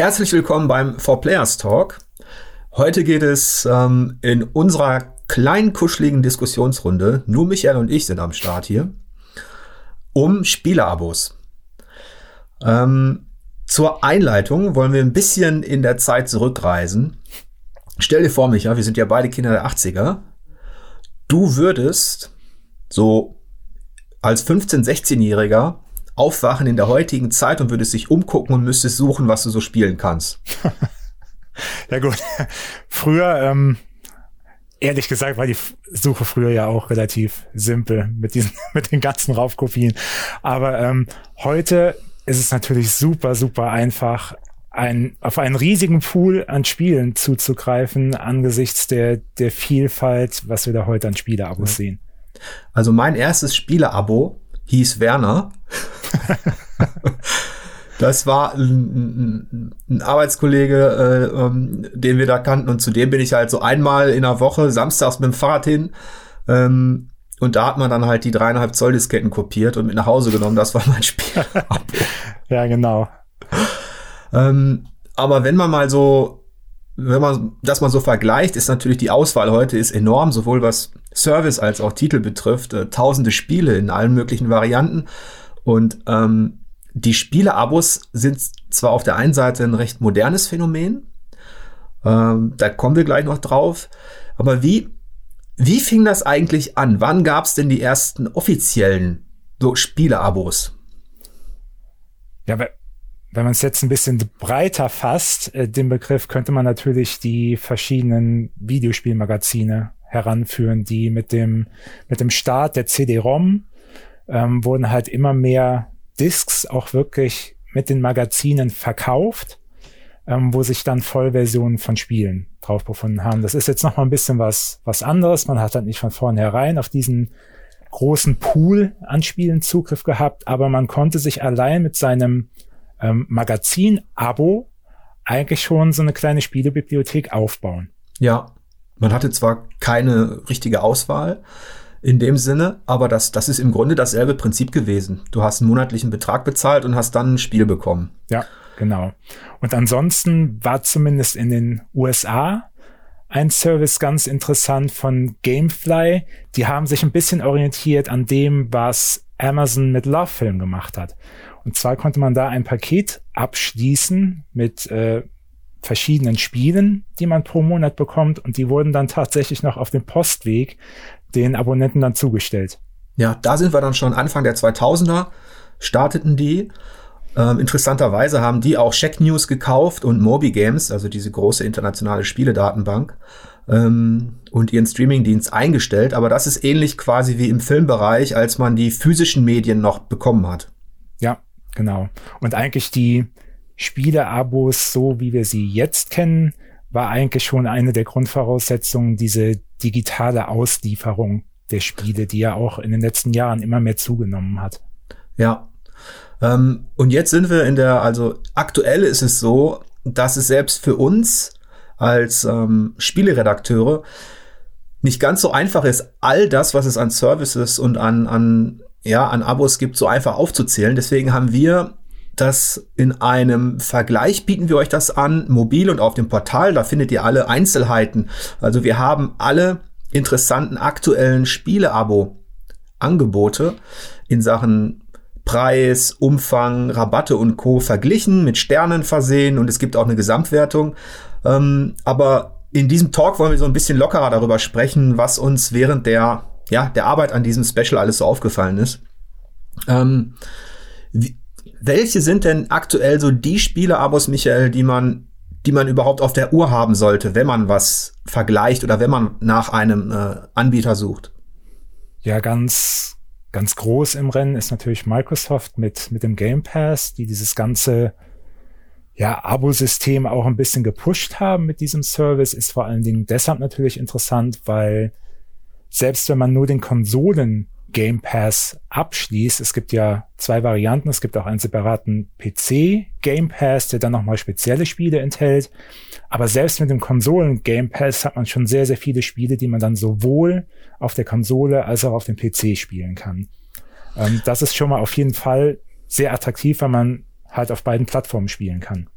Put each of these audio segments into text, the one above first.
Herzlich willkommen beim For Players Talk. Heute geht es ähm, in unserer kleinen kuscheligen Diskussionsrunde, nur Michael und ich sind am Start hier, um Spieleabos. Ähm, zur Einleitung wollen wir ein bisschen in der Zeit zurückreisen. Stell dir vor, Micha, wir sind ja beide Kinder der 80er. Du würdest so als 15-, 16-Jähriger aufwachen in der heutigen Zeit und würdest dich umgucken und müsstest suchen, was du so spielen kannst. ja gut, früher, ähm, ehrlich gesagt, war die Suche früher ja auch relativ simpel mit diesen, mit den ganzen Raufkopien. Aber ähm, heute ist es natürlich super, super einfach, ein, auf einen riesigen Pool an Spielen zuzugreifen angesichts der, der Vielfalt, was wir da heute an Spieleabos ja. sehen. Also mein erstes Spieleabo hieß Werner. das war ein, ein Arbeitskollege, äh, ähm, den wir da kannten und zu dem bin ich halt so einmal in der Woche samstags mit dem Fahrrad hin. Ähm, und da hat man dann halt die dreieinhalb Zoll Disketten kopiert und mit nach Hause genommen. Das war mein Spiel. ja, genau. Ähm, aber wenn man mal so wenn man das mal so vergleicht, ist natürlich die Auswahl heute ist enorm, sowohl was Service als auch Titel betrifft. Äh, tausende Spiele in allen möglichen Varianten. Und ähm, die Spiele-Abos sind zwar auf der einen Seite ein recht modernes Phänomen, ähm, da kommen wir gleich noch drauf, aber wie, wie fing das eigentlich an? Wann gab es denn die ersten offiziellen so Spiele-Abos? Ja, wenn man es jetzt ein bisschen breiter fasst, äh, den Begriff könnte man natürlich die verschiedenen Videospielmagazine heranführen, die mit dem, mit dem Start der CD-ROM ähm, wurden halt immer mehr Discs auch wirklich mit den Magazinen verkauft, ähm, wo sich dann Vollversionen von Spielen drauf befunden haben. Das ist jetzt noch mal ein bisschen was, was anderes. Man hat dann nicht von vornherein auf diesen großen Pool an Spielen Zugriff gehabt, aber man konnte sich allein mit seinem ähm, Magazin-Abo eigentlich schon so eine kleine Spielebibliothek aufbauen. Ja, man hatte zwar keine richtige Auswahl in dem Sinne, aber das, das ist im Grunde dasselbe Prinzip gewesen. Du hast einen monatlichen Betrag bezahlt und hast dann ein Spiel bekommen. Ja, genau. Und ansonsten war zumindest in den USA ein Service ganz interessant von Gamefly. Die haben sich ein bisschen orientiert an dem, was Amazon mit Love Film gemacht hat. Und zwar konnte man da ein Paket abschließen mit äh, verschiedenen Spielen, die man pro Monat bekommt. Und die wurden dann tatsächlich noch auf dem Postweg den Abonnenten dann zugestellt. Ja, da sind wir dann schon Anfang der 2000er, starteten die. Ähm, interessanterweise haben die auch Check News gekauft und Moby Games, also diese große internationale Spieledatenbank, ähm, und ihren Streamingdienst eingestellt. Aber das ist ähnlich quasi wie im Filmbereich, als man die physischen Medien noch bekommen hat. Genau. Und eigentlich die Spiele-Abos, so wie wir sie jetzt kennen, war eigentlich schon eine der Grundvoraussetzungen, diese digitale Auslieferung der Spiele, die ja auch in den letzten Jahren immer mehr zugenommen hat. Ja. Ähm, und jetzt sind wir in der, also aktuell ist es so, dass es selbst für uns als ähm, Spieleredakteure nicht ganz so einfach ist, all das, was es an Services und an, an ja, an Abos gibt, so einfach aufzuzählen. Deswegen haben wir das in einem Vergleich bieten wir euch das an, mobil und auf dem Portal. Da findet ihr alle Einzelheiten. Also wir haben alle interessanten aktuellen Spiele-Abo-Angebote in Sachen Preis, Umfang, Rabatte und Co. verglichen, mit Sternen versehen und es gibt auch eine Gesamtwertung. Ähm, aber in diesem Talk wollen wir so ein bisschen lockerer darüber sprechen, was uns während der ja, der Arbeit an diesem Special alles so aufgefallen ist. Ähm, wie, welche sind denn aktuell so die Spiele-Abos, Michael, die man, die man überhaupt auf der Uhr haben sollte, wenn man was vergleicht oder wenn man nach einem äh, Anbieter sucht? Ja, ganz, ganz groß im Rennen ist natürlich Microsoft mit, mit dem Game Pass, die dieses ganze ja, Abo-System auch ein bisschen gepusht haben mit diesem Service, ist vor allen Dingen deshalb natürlich interessant, weil selbst wenn man nur den Konsolen Game Pass abschließt, es gibt ja zwei Varianten, es gibt auch einen separaten PC Game Pass, der dann nochmal spezielle Spiele enthält, aber selbst mit dem Konsolen Game Pass hat man schon sehr, sehr viele Spiele, die man dann sowohl auf der Konsole als auch auf dem PC spielen kann. Ähm, das ist schon mal auf jeden Fall sehr attraktiv, weil man halt auf beiden Plattformen spielen kann.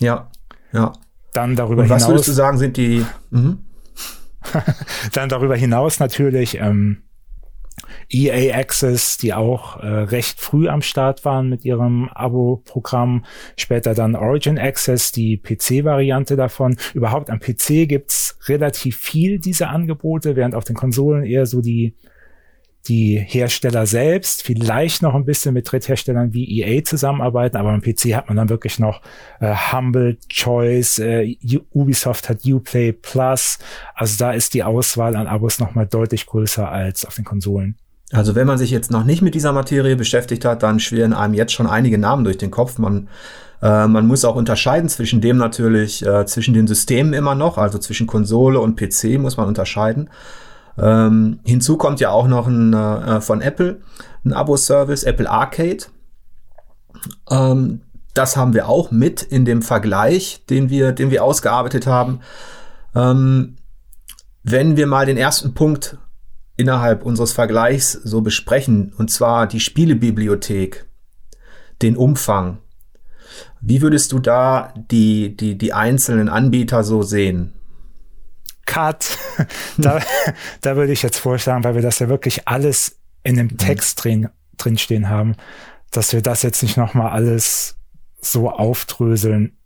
Ja, ja. Dann darüber Und was hinaus. würdest du sagen, sind die. Mhm. dann darüber hinaus natürlich ähm, EA Access, die auch äh, recht früh am Start waren mit ihrem Abo-Programm. Später dann Origin Access, die PC-Variante davon. Überhaupt am PC gibt's relativ viel dieser Angebote, während auf den Konsolen eher so die die Hersteller selbst, vielleicht noch ein bisschen mit Drittherstellern wie EA zusammenarbeiten, aber am PC hat man dann wirklich noch äh, Humble Choice, äh, Ubisoft hat Uplay Plus, also da ist die Auswahl an Abos nochmal deutlich größer als auf den Konsolen. Also wenn man sich jetzt noch nicht mit dieser Materie beschäftigt hat, dann schwirren einem jetzt schon einige Namen durch den Kopf. Man, äh, man muss auch unterscheiden zwischen dem natürlich, äh, zwischen den Systemen immer noch, also zwischen Konsole und PC muss man unterscheiden. Ähm, hinzu kommt ja auch noch ein äh, von Apple ein Abo-Service, Apple Arcade. Ähm, das haben wir auch mit in dem Vergleich, den wir, den wir ausgearbeitet haben. Ähm, wenn wir mal den ersten Punkt innerhalb unseres Vergleichs so besprechen, und zwar die Spielebibliothek, den Umfang. Wie würdest du da die, die, die einzelnen Anbieter so sehen? Cut. da, da würde ich jetzt vorschlagen, weil wir das ja wirklich alles in dem Text drin, stehen haben, dass wir das jetzt nicht nochmal alles so aufdröseln,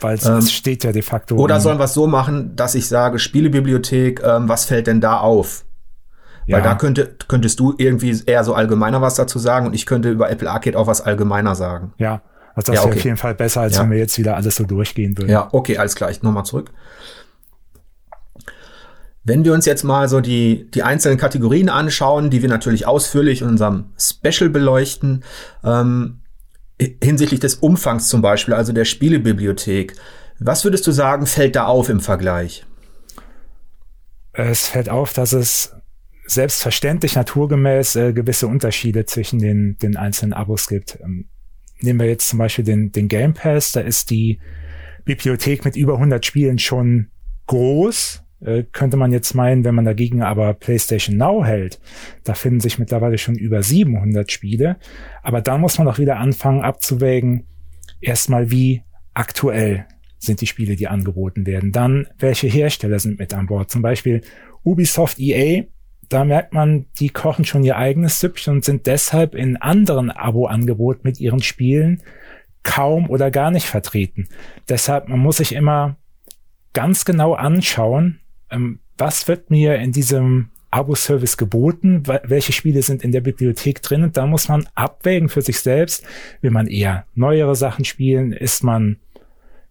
weil es ähm, steht ja de facto. Oder sollen wir es so machen, dass ich sage, Spielebibliothek, ähm, was fällt denn da auf? Weil ja. da könnte, könntest du irgendwie eher so allgemeiner was dazu sagen und ich könnte über Apple Arcade auch was allgemeiner sagen. Ja, also das ja, okay. wäre auf jeden Fall besser, als ja. wenn wir jetzt wieder alles so durchgehen würden. Ja, okay, alles klar. Ich nochmal zurück. Wenn wir uns jetzt mal so die, die einzelnen Kategorien anschauen, die wir natürlich ausführlich in unserem Special beleuchten, ähm, hinsichtlich des Umfangs zum Beispiel, also der Spielebibliothek, was würdest du sagen, fällt da auf im Vergleich? Es fällt auf, dass es selbstverständlich naturgemäß äh, gewisse Unterschiede zwischen den, den einzelnen Abos gibt. Ähm, nehmen wir jetzt zum Beispiel den, den Game Pass, da ist die Bibliothek mit über 100 Spielen schon groß, könnte man jetzt meinen, wenn man dagegen aber PlayStation Now hält, da finden sich mittlerweile schon über 700 Spiele. Aber dann muss man auch wieder anfangen abzuwägen, erstmal wie aktuell sind die Spiele, die angeboten werden. Dann, welche Hersteller sind mit an Bord? Zum Beispiel Ubisoft EA, da merkt man, die kochen schon ihr eigenes Süppchen und sind deshalb in anderen Abo-Angeboten mit ihren Spielen kaum oder gar nicht vertreten. Deshalb, man muss sich immer ganz genau anschauen, ähm, was wird mir in diesem Abo-Service geboten, welche Spiele sind in der Bibliothek drin? Und da muss man abwägen für sich selbst, will man eher neuere Sachen spielen, ist man,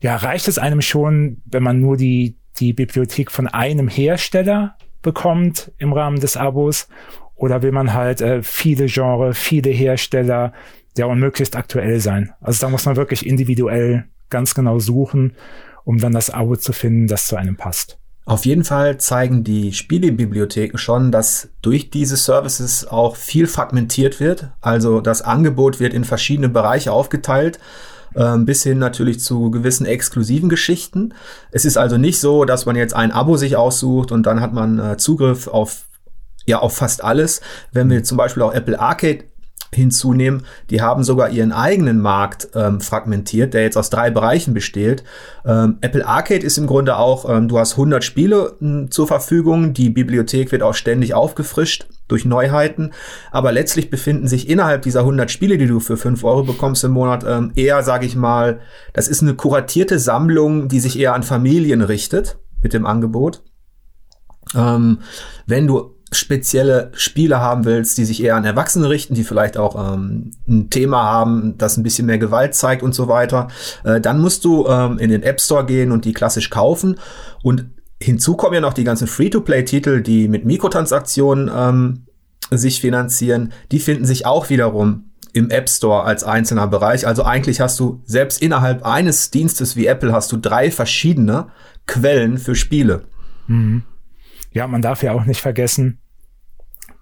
ja, reicht es einem schon, wenn man nur die, die Bibliothek von einem Hersteller bekommt im Rahmen des Abos? Oder will man halt äh, viele Genre, viele Hersteller, ja, und möglichst aktuell sein. Also da muss man wirklich individuell ganz genau suchen, um dann das Abo zu finden, das zu einem passt. Auf jeden Fall zeigen die Spielebibliotheken schon, dass durch diese Services auch viel fragmentiert wird. Also das Angebot wird in verschiedene Bereiche aufgeteilt, äh, bis hin natürlich zu gewissen exklusiven Geschichten. Es ist also nicht so, dass man jetzt ein Abo sich aussucht und dann hat man äh, Zugriff auf ja auf fast alles. Wenn wir zum Beispiel auch Apple Arcade hinzunehmen. Die haben sogar ihren eigenen Markt ähm, fragmentiert, der jetzt aus drei Bereichen besteht. Ähm, Apple Arcade ist im Grunde auch, ähm, du hast 100 Spiele ähm, zur Verfügung, die Bibliothek wird auch ständig aufgefrischt durch Neuheiten, aber letztlich befinden sich innerhalb dieser 100 Spiele, die du für 5 Euro bekommst im Monat, ähm, eher, sage ich mal, das ist eine kuratierte Sammlung, die sich eher an Familien richtet mit dem Angebot. Ähm, wenn du spezielle Spiele haben willst, die sich eher an Erwachsene richten, die vielleicht auch ähm, ein Thema haben, das ein bisschen mehr Gewalt zeigt und so weiter, äh, dann musst du ähm, in den App Store gehen und die klassisch kaufen. Und hinzu kommen ja noch die ganzen Free-to-Play-Titel, die mit Mikrotransaktionen ähm, sich finanzieren. Die finden sich auch wiederum im App Store als einzelner Bereich. Also eigentlich hast du selbst innerhalb eines Dienstes wie Apple hast du drei verschiedene Quellen für Spiele. Mhm ja, man darf ja auch nicht vergessen,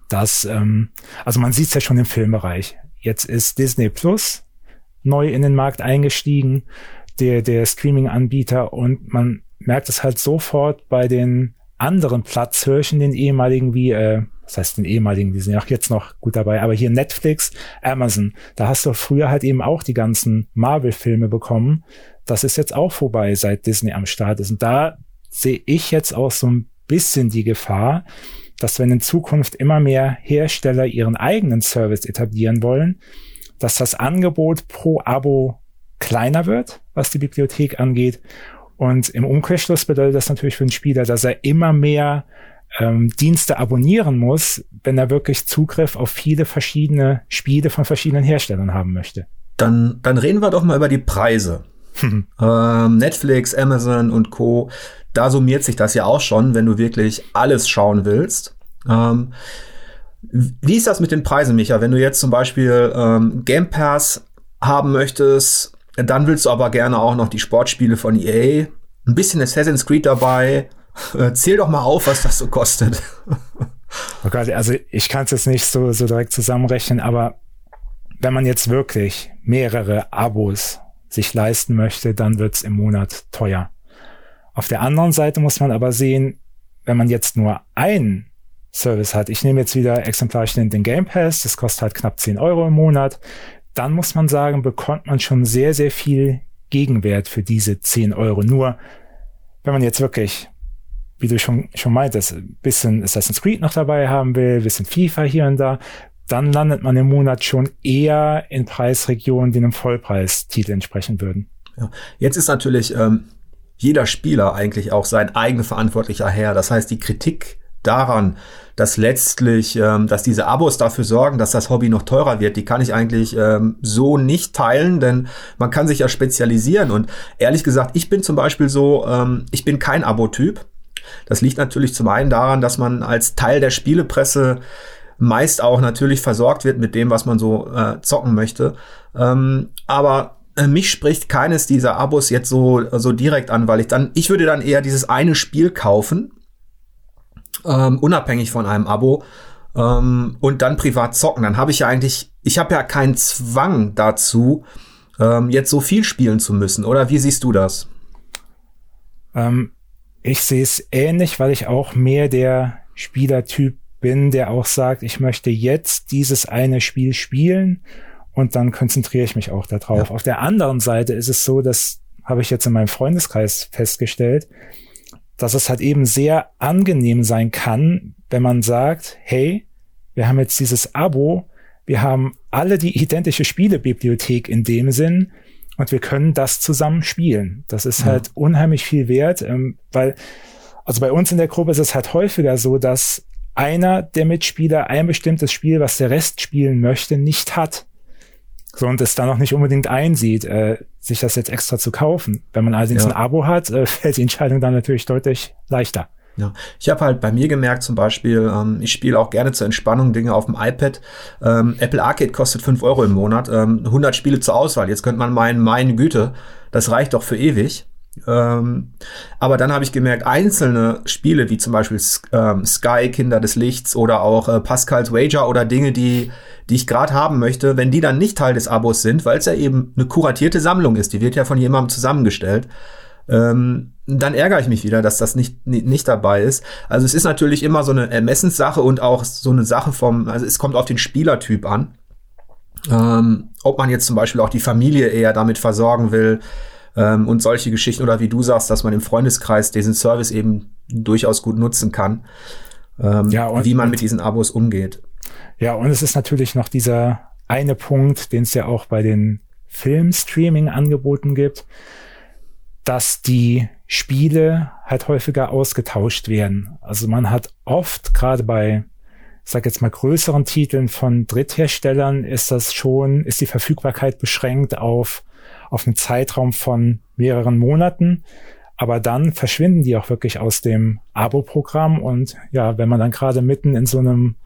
dass, ähm, also man sieht es ja schon im Filmbereich. Jetzt ist Disney Plus neu in den Markt eingestiegen, der, der Streaming-Anbieter und man merkt es halt sofort bei den anderen Platzhirschen, den ehemaligen wie äh, das heißt den ehemaligen, die sind ja auch jetzt noch gut dabei, aber hier Netflix, Amazon, da hast du früher halt eben auch die ganzen Marvel-Filme bekommen. Das ist jetzt auch vorbei, seit Disney am Start ist. Und da sehe ich jetzt auch so ein bisschen die Gefahr, dass wenn in Zukunft immer mehr Hersteller ihren eigenen Service etablieren wollen, dass das Angebot pro Abo kleiner wird, was die Bibliothek angeht. Und im Umkehrschluss bedeutet das natürlich für den Spieler, dass er immer mehr ähm, Dienste abonnieren muss, wenn er wirklich Zugriff auf viele verschiedene Spiele von verschiedenen Herstellern haben möchte. Dann, dann reden wir doch mal über die Preise. ähm, Netflix, Amazon und Co. Da summiert sich das ja auch schon, wenn du wirklich alles schauen willst. Ähm, wie ist das mit den Preisen, Micha? Wenn du jetzt zum Beispiel ähm, Game Pass haben möchtest, dann willst du aber gerne auch noch die Sportspiele von EA, ein bisschen Assassin's Creed dabei. Äh, zähl doch mal auf, was das so kostet. oh Gott, also ich kann es jetzt nicht so, so direkt zusammenrechnen, aber wenn man jetzt wirklich mehrere Abos sich leisten möchte, dann wird's im Monat teuer. Auf der anderen Seite muss man aber sehen, wenn man jetzt nur einen Service hat, ich nehme jetzt wieder exemplarisch den Game Pass, das kostet halt knapp 10 Euro im Monat, dann muss man sagen, bekommt man schon sehr, sehr viel Gegenwert für diese 10 Euro. Nur, wenn man jetzt wirklich, wie du schon, schon meintest, ein bisschen Assassin's Creed noch dabei haben will, ein bisschen FIFA hier und da, dann landet man im Monat schon eher in Preisregionen, die einem Vollpreistitel entsprechen würden. Ja. Jetzt ist natürlich ähm, jeder Spieler eigentlich auch sein eigener verantwortlicher Herr. Das heißt, die Kritik daran, dass letztlich, ähm, dass diese Abos dafür sorgen, dass das Hobby noch teurer wird, die kann ich eigentlich ähm, so nicht teilen, denn man kann sich ja spezialisieren. Und ehrlich gesagt, ich bin zum Beispiel so, ähm, ich bin kein Abo-Typ. Das liegt natürlich zum einen daran, dass man als Teil der Spielepresse meist auch natürlich versorgt wird mit dem, was man so äh, zocken möchte. Ähm, aber äh, mich spricht keines dieser Abos jetzt so, so direkt an, weil ich dann, ich würde dann eher dieses eine Spiel kaufen, ähm, unabhängig von einem Abo, ähm, und dann privat zocken. Dann habe ich ja eigentlich, ich habe ja keinen Zwang dazu, ähm, jetzt so viel spielen zu müssen. Oder wie siehst du das? Ähm, ich sehe es ähnlich, weil ich auch mehr der Spielertyp bin, der auch sagt, ich möchte jetzt dieses eine Spiel spielen und dann konzentriere ich mich auch darauf. Ja. Auf der anderen Seite ist es so, das habe ich jetzt in meinem Freundeskreis festgestellt, dass es halt eben sehr angenehm sein kann, wenn man sagt, hey, wir haben jetzt dieses Abo, wir haben alle die identische Spielebibliothek in dem Sinn und wir können das zusammen spielen. Das ist ja. halt unheimlich viel wert, ähm, weil also bei uns in der Gruppe ist es halt häufiger so, dass einer der Mitspieler ein bestimmtes Spiel, was der Rest spielen möchte, nicht hat. So und es da noch nicht unbedingt einsieht, äh, sich das jetzt extra zu kaufen. Wenn man allerdings ja. ein Abo hat, äh, fällt die Entscheidung dann natürlich deutlich leichter. Ja, ich habe halt bei mir gemerkt zum Beispiel, ähm, ich spiele auch gerne zur Entspannung Dinge auf dem iPad. Ähm, Apple Arcade kostet fünf Euro im Monat, ähm, 100 Spiele zur Auswahl. Jetzt könnte man meinen, meine Güte, das reicht doch für ewig. Ähm, aber dann habe ich gemerkt, einzelne Spiele wie zum Beispiel ähm, Sky, Kinder des Lichts oder auch äh, Pascals Wager oder Dinge, die, die ich gerade haben möchte, wenn die dann nicht Teil des Abos sind, weil es ja eben eine kuratierte Sammlung ist, die wird ja von jemandem zusammengestellt, ähm, dann ärgere ich mich wieder, dass das nicht, nicht dabei ist. Also es ist natürlich immer so eine Ermessenssache und auch so eine Sache vom, also es kommt auf den Spielertyp an. Ähm, ob man jetzt zum Beispiel auch die Familie eher damit versorgen will, ähm, und solche Geschichten oder wie du sagst, dass man im Freundeskreis diesen Service eben durchaus gut nutzen kann, ähm, ja, und, wie man mit diesen Abos umgeht. Ja, und es ist natürlich noch dieser eine Punkt, den es ja auch bei den Filmstreaming-Angeboten gibt, dass die Spiele halt häufiger ausgetauscht werden. Also man hat oft, gerade bei, ich sag jetzt mal, größeren Titeln von Drittherstellern, ist das schon, ist die Verfügbarkeit beschränkt auf auf einen Zeitraum von mehreren Monaten. Aber dann verschwinden die auch wirklich aus dem Abo-Programm. Und ja, wenn man dann gerade mitten in so einem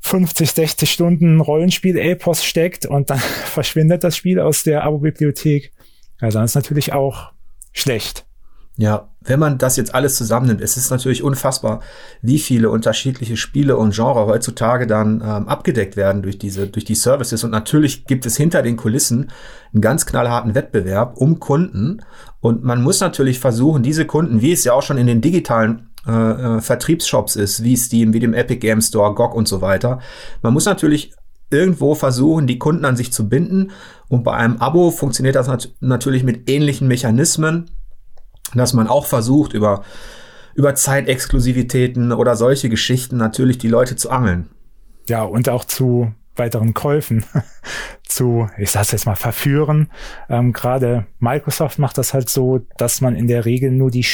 50, 60 Stunden Rollenspiel-Epos steckt und dann verschwindet das Spiel aus der Abo-Bibliothek, ja, dann ist natürlich auch schlecht. Ja, wenn man das jetzt alles zusammennimmt, es ist natürlich unfassbar, wie viele unterschiedliche Spiele und Genre heutzutage dann ähm, abgedeckt werden durch diese, durch die Services. Und natürlich gibt es hinter den Kulissen einen ganz knallharten Wettbewerb um Kunden. Und man muss natürlich versuchen, diese Kunden, wie es ja auch schon in den digitalen äh, äh, Vertriebsshops ist, wie Steam, wie dem Epic Game Store, GOG und so weiter. Man muss natürlich irgendwo versuchen, die Kunden an sich zu binden. Und bei einem Abo funktioniert das nat natürlich mit ähnlichen Mechanismen, dass man auch versucht, über, über Zeitexklusivitäten oder solche Geschichten natürlich die Leute zu angeln. Ja, und auch zu weiteren Käufen zu, ich sag's jetzt mal, verführen. Ähm, Gerade Microsoft macht das halt so, dass man in der Regel nur die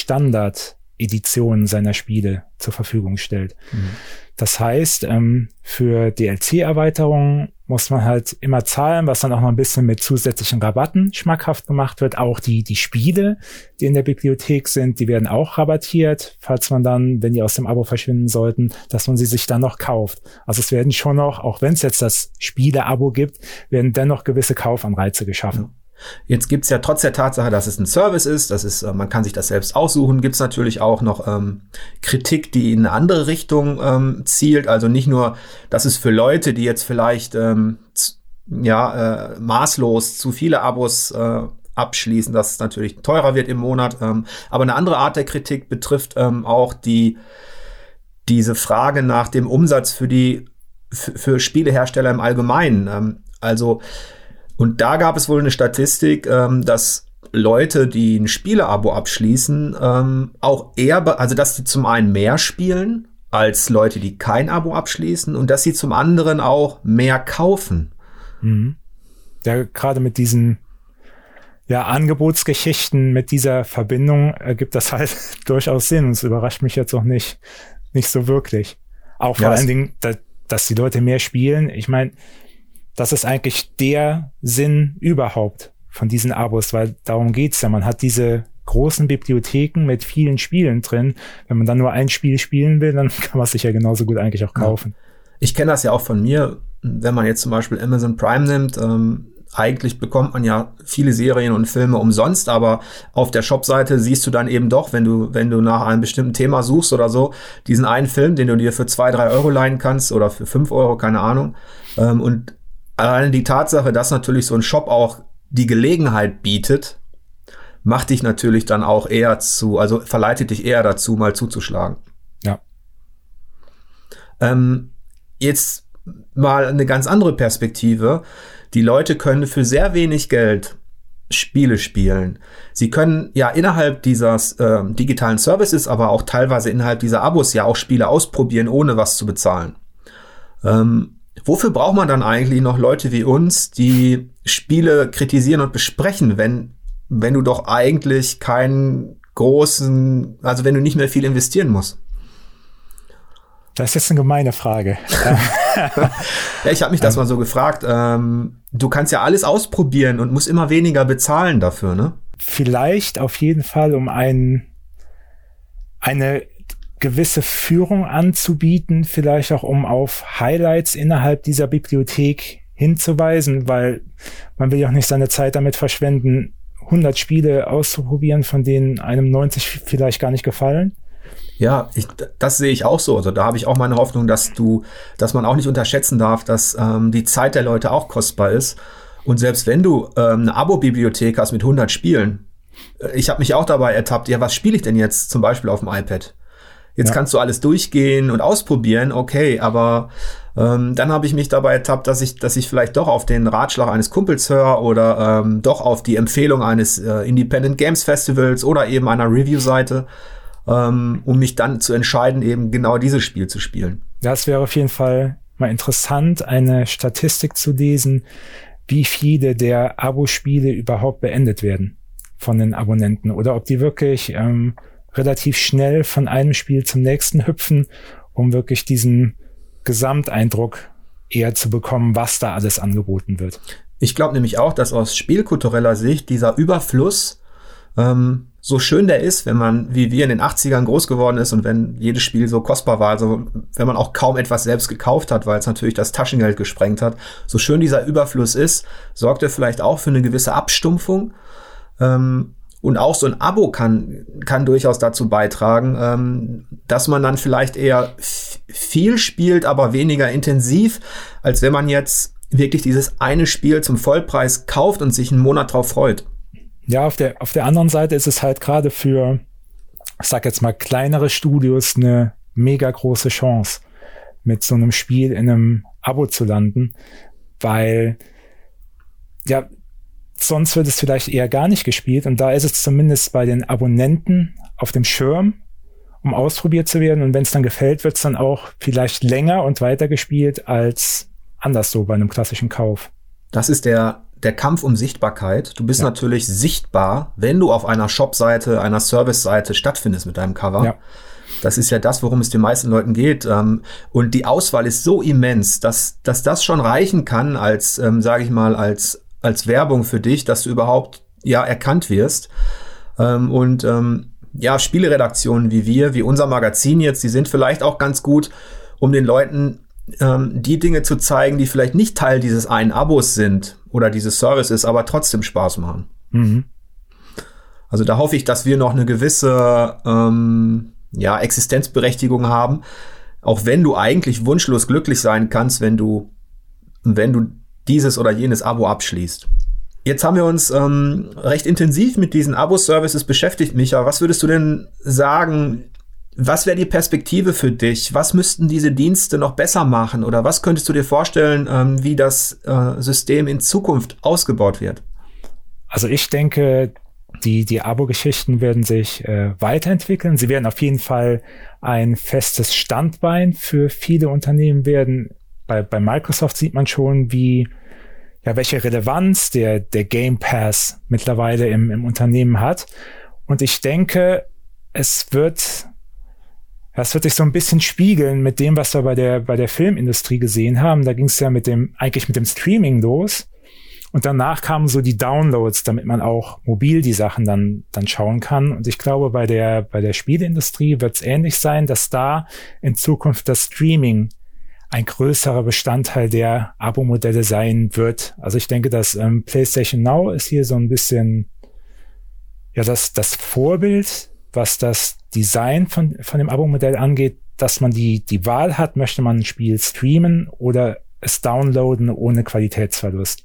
Standard-Editionen seiner Spiele zur Verfügung stellt. Mhm. Das heißt, ähm, für DLC-Erweiterungen muss man halt immer zahlen, was dann auch noch ein bisschen mit zusätzlichen Rabatten schmackhaft gemacht wird. Auch die, die Spiele, die in der Bibliothek sind, die werden auch rabattiert, falls man dann, wenn die aus dem Abo verschwinden sollten, dass man sie sich dann noch kauft. Also es werden schon noch, auch wenn es jetzt das Spiele-Abo gibt, werden dennoch gewisse Kaufanreize geschaffen. Ja. Jetzt gibt's ja trotz der Tatsache, dass es ein Service ist, das ist, äh, man kann sich das selbst aussuchen, gibt's natürlich auch noch ähm, Kritik, die in eine andere Richtung ähm, zielt. Also nicht nur, dass es für Leute, die jetzt vielleicht ähm, ja äh, maßlos zu viele Abos äh, abschließen, dass es natürlich teurer wird im Monat. Ähm, aber eine andere Art der Kritik betrifft ähm, auch die diese Frage nach dem Umsatz für die für Spielehersteller im Allgemeinen. Ähm, also und da gab es wohl eine Statistik, ähm, dass Leute, die ein Spieleabo abschließen, ähm, auch eher, also dass sie zum einen mehr spielen als Leute, die kein Abo abschließen und dass sie zum anderen auch mehr kaufen. Mhm. Ja, gerade mit diesen ja, Angebotsgeschichten, mit dieser Verbindung ergibt das halt durchaus Sinn und es überrascht mich jetzt auch nicht, nicht so wirklich. Auch vor ja, allen Dingen, dass, dass die Leute mehr spielen. Ich meine, das ist eigentlich der Sinn überhaupt von diesen Abos, weil darum geht's ja. Man hat diese großen Bibliotheken mit vielen Spielen drin. Wenn man dann nur ein Spiel spielen will, dann kann man es sich ja genauso gut eigentlich auch kaufen. Ich kenne das ja auch von mir, wenn man jetzt zum Beispiel Amazon Prime nimmt. Ähm, eigentlich bekommt man ja viele Serien und Filme umsonst, aber auf der Shopseite siehst du dann eben doch, wenn du, wenn du nach einem bestimmten Thema suchst oder so, diesen einen Film, den du dir für zwei, drei Euro leihen kannst oder für fünf Euro, keine Ahnung. Ähm, und Allein die Tatsache, dass natürlich so ein Shop auch die Gelegenheit bietet, macht dich natürlich dann auch eher zu, also verleitet dich eher dazu, mal zuzuschlagen. Ja. Ähm, jetzt mal eine ganz andere Perspektive. Die Leute können für sehr wenig Geld Spiele spielen. Sie können ja innerhalb dieses äh, digitalen Services, aber auch teilweise innerhalb dieser Abos ja auch Spiele ausprobieren, ohne was zu bezahlen. Ähm, wofür braucht man dann eigentlich noch Leute wie uns, die Spiele kritisieren und besprechen, wenn, wenn du doch eigentlich keinen großen, also wenn du nicht mehr viel investieren musst? Das ist jetzt eine gemeine Frage. ja, ich habe mich das mal so gefragt. Ähm, du kannst ja alles ausprobieren und musst immer weniger bezahlen dafür, ne? Vielleicht auf jeden Fall, um ein, eine gewisse Führung anzubieten, vielleicht auch um auf Highlights innerhalb dieser Bibliothek hinzuweisen, weil man will ja auch nicht seine Zeit damit verschwenden, 100 Spiele auszuprobieren, von denen einem 90 vielleicht gar nicht gefallen. Ja, ich, das sehe ich auch so. Also da habe ich auch meine Hoffnung, dass du, dass man auch nicht unterschätzen darf, dass ähm, die Zeit der Leute auch kostbar ist. Und selbst wenn du ähm, eine Abo-Bibliothek hast mit 100 Spielen, äh, ich habe mich auch dabei ertappt, ja, was spiele ich denn jetzt zum Beispiel auf dem iPad? Jetzt ja. kannst du alles durchgehen und ausprobieren, okay, aber ähm, dann habe ich mich dabei ertappt, dass ich, dass ich vielleicht doch auf den Ratschlag eines Kumpels höre oder ähm, doch auf die Empfehlung eines äh, Independent Games Festivals oder eben einer Review-Seite, ähm, um mich dann zu entscheiden, eben genau dieses Spiel zu spielen. Ja, es wäre auf jeden Fall mal interessant, eine Statistik zu lesen, wie viele der Abo-Spiele überhaupt beendet werden von den Abonnenten oder ob die wirklich ähm, relativ schnell von einem Spiel zum nächsten hüpfen, um wirklich diesen Gesamteindruck eher zu bekommen, was da alles angeboten wird. Ich glaube nämlich auch, dass aus spielkultureller Sicht dieser Überfluss, ähm, so schön der ist, wenn man wie wir in den 80ern groß geworden ist und wenn jedes Spiel so kostbar war, also wenn man auch kaum etwas selbst gekauft hat, weil es natürlich das Taschengeld gesprengt hat, so schön dieser Überfluss ist, sorgt er vielleicht auch für eine gewisse Abstumpfung. Ähm, und auch so ein Abo kann, kann durchaus dazu beitragen, ähm, dass man dann vielleicht eher viel spielt, aber weniger intensiv, als wenn man jetzt wirklich dieses eine Spiel zum Vollpreis kauft und sich einen Monat drauf freut. Ja, auf der, auf der anderen Seite ist es halt gerade für, ich sag jetzt mal, kleinere Studios eine mega große Chance, mit so einem Spiel in einem Abo zu landen, weil ja, sonst wird es vielleicht eher gar nicht gespielt und da ist es zumindest bei den Abonnenten auf dem Schirm, um ausprobiert zu werden und wenn es dann gefällt, wird es dann auch vielleicht länger und weiter gespielt als anders so bei einem klassischen Kauf. Das ist der der Kampf um Sichtbarkeit. Du bist ja. natürlich sichtbar, wenn du auf einer Shop-Seite, einer Service-Seite stattfindest mit deinem Cover. Ja. Das ist ja das, worum es den meisten Leuten geht. Ähm, und die Auswahl ist so immens, dass, dass das schon reichen kann als, ähm, sage ich mal, als, als Werbung für dich, dass du überhaupt ja erkannt wirst. Ähm, und ähm, ja, Spieleredaktionen wie wir, wie unser Magazin jetzt, die sind vielleicht auch ganz gut, um den Leuten ähm, die Dinge zu zeigen, die vielleicht nicht Teil dieses einen Abos sind oder dieses Services, aber trotzdem Spaß machen. Mhm. Also da hoffe ich, dass wir noch eine gewisse ähm, ja, Existenzberechtigung haben, auch wenn du eigentlich wunschlos glücklich sein kannst, wenn du, wenn du dieses oder jenes Abo abschließt. Jetzt haben wir uns ähm, recht intensiv mit diesen Abo-Services beschäftigt, Micha. Was würdest du denn sagen? Was wäre die Perspektive für dich? Was müssten diese Dienste noch besser machen? Oder was könntest du dir vorstellen, ähm, wie das äh, System in Zukunft ausgebaut wird? Also ich denke, die, die Abo-Geschichten werden sich äh, weiterentwickeln. Sie werden auf jeden Fall ein festes Standbein für viele Unternehmen werden. Bei, bei Microsoft sieht man schon, wie, ja, welche Relevanz der, der Game Pass mittlerweile im, im Unternehmen hat. Und ich denke, es wird, das wird sich so ein bisschen spiegeln mit dem, was wir bei der, bei der Filmindustrie gesehen haben. Da ging es ja mit dem, eigentlich mit dem Streaming los und danach kamen so die Downloads, damit man auch mobil die Sachen dann, dann schauen kann. Und ich glaube, bei der, bei der Spieleindustrie wird es ähnlich sein, dass da in Zukunft das Streaming ein größerer Bestandteil der Abo-Modelle sein wird. Also ich denke, dass ähm, PlayStation Now ist hier so ein bisschen ja das, das Vorbild, was das Design von, von dem Abo-Modell angeht, dass man die, die Wahl hat, möchte man ein Spiel streamen oder es downloaden ohne Qualitätsverlust.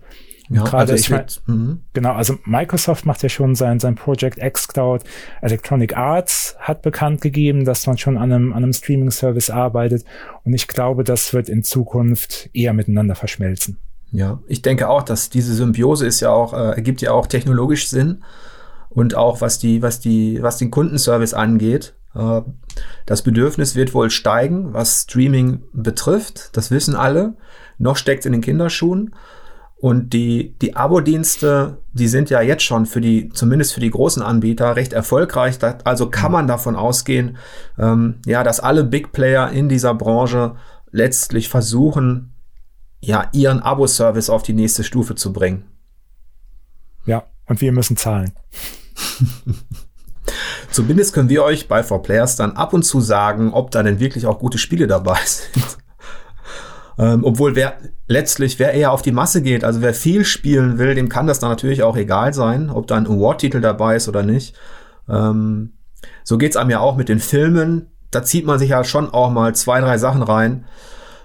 Ja, gerade, also ich meine, mhm. genau, also Microsoft macht ja schon sein, sein Project X Cloud. Electronic Arts hat bekannt gegeben, dass man schon an einem, an einem Streaming-Service arbeitet. Und ich glaube, das wird in Zukunft eher miteinander verschmelzen. Ja, ich denke auch, dass diese Symbiose ist ja auch, äh, ergibt ja auch technologisch Sinn. Und auch was die, was die, was den Kundenservice angeht. Äh, das Bedürfnis wird wohl steigen, was Streaming betrifft. Das wissen alle. Noch steckt es in den Kinderschuhen. Und die, die Abo-Dienste, die sind ja jetzt schon für die, zumindest für die großen Anbieter, recht erfolgreich. Also kann man davon ausgehen, ähm, ja, dass alle Big Player in dieser Branche letztlich versuchen, ja, ihren Abo-Service auf die nächste Stufe zu bringen. Ja, und wir müssen zahlen. Zumindest können wir euch bei 4Players dann ab und zu sagen, ob da denn wirklich auch gute Spiele dabei sind. Ähm, obwohl wer letztlich, wer eher auf die Masse geht, also wer viel spielen will, dem kann das dann natürlich auch egal sein, ob da ein Award-Titel dabei ist oder nicht. Ähm, so geht's einem ja auch mit den Filmen. Da zieht man sich ja schon auch mal zwei, drei Sachen rein,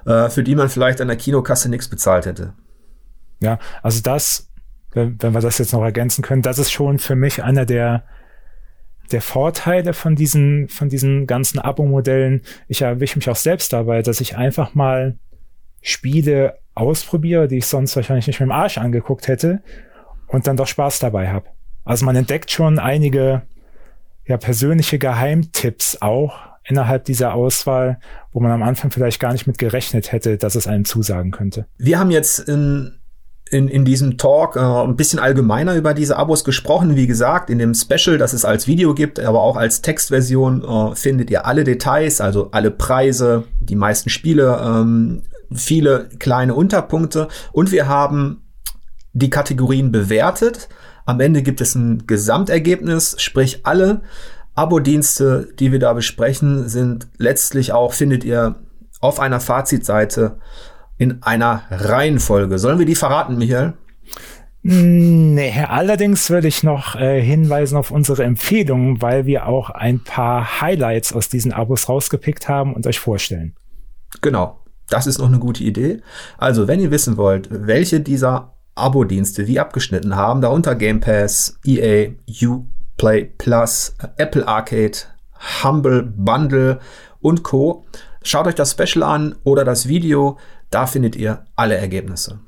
äh, für die man vielleicht an der Kinokasse nichts bezahlt hätte. Ja, also das, wenn, wenn wir das jetzt noch ergänzen können, das ist schon für mich einer der der Vorteile von diesen, von diesen ganzen Abo-Modellen. Ich erwische mich auch selbst dabei, dass ich einfach mal Spiele ausprobiere, die ich sonst wahrscheinlich nicht mit dem Arsch angeguckt hätte und dann doch Spaß dabei habe. Also man entdeckt schon einige ja, persönliche Geheimtipps auch innerhalb dieser Auswahl, wo man am Anfang vielleicht gar nicht mit gerechnet hätte, dass es einem zusagen könnte. Wir haben jetzt in, in, in diesem Talk äh, ein bisschen allgemeiner über diese Abos gesprochen. Wie gesagt, in dem Special, das es als Video gibt, aber auch als Textversion, äh, findet ihr alle Details, also alle Preise, die meisten Spiele, ähm, viele kleine Unterpunkte und wir haben die Kategorien bewertet. Am Ende gibt es ein Gesamtergebnis, sprich alle Abo-Dienste, die wir da besprechen, sind letztlich auch, findet ihr auf einer Fazitseite in einer Reihenfolge. Sollen wir die verraten, Michael? Nee, allerdings würde ich noch äh, hinweisen auf unsere Empfehlungen, weil wir auch ein paar Highlights aus diesen Abos rausgepickt haben und euch vorstellen. Genau. Das ist noch eine gute Idee. Also, wenn ihr wissen wollt, welche dieser Abo-Dienste wie abgeschnitten haben, darunter Game Pass, EA, Uplay Plus, Apple Arcade, Humble Bundle und Co. Schaut euch das Special an oder das Video, da findet ihr alle Ergebnisse.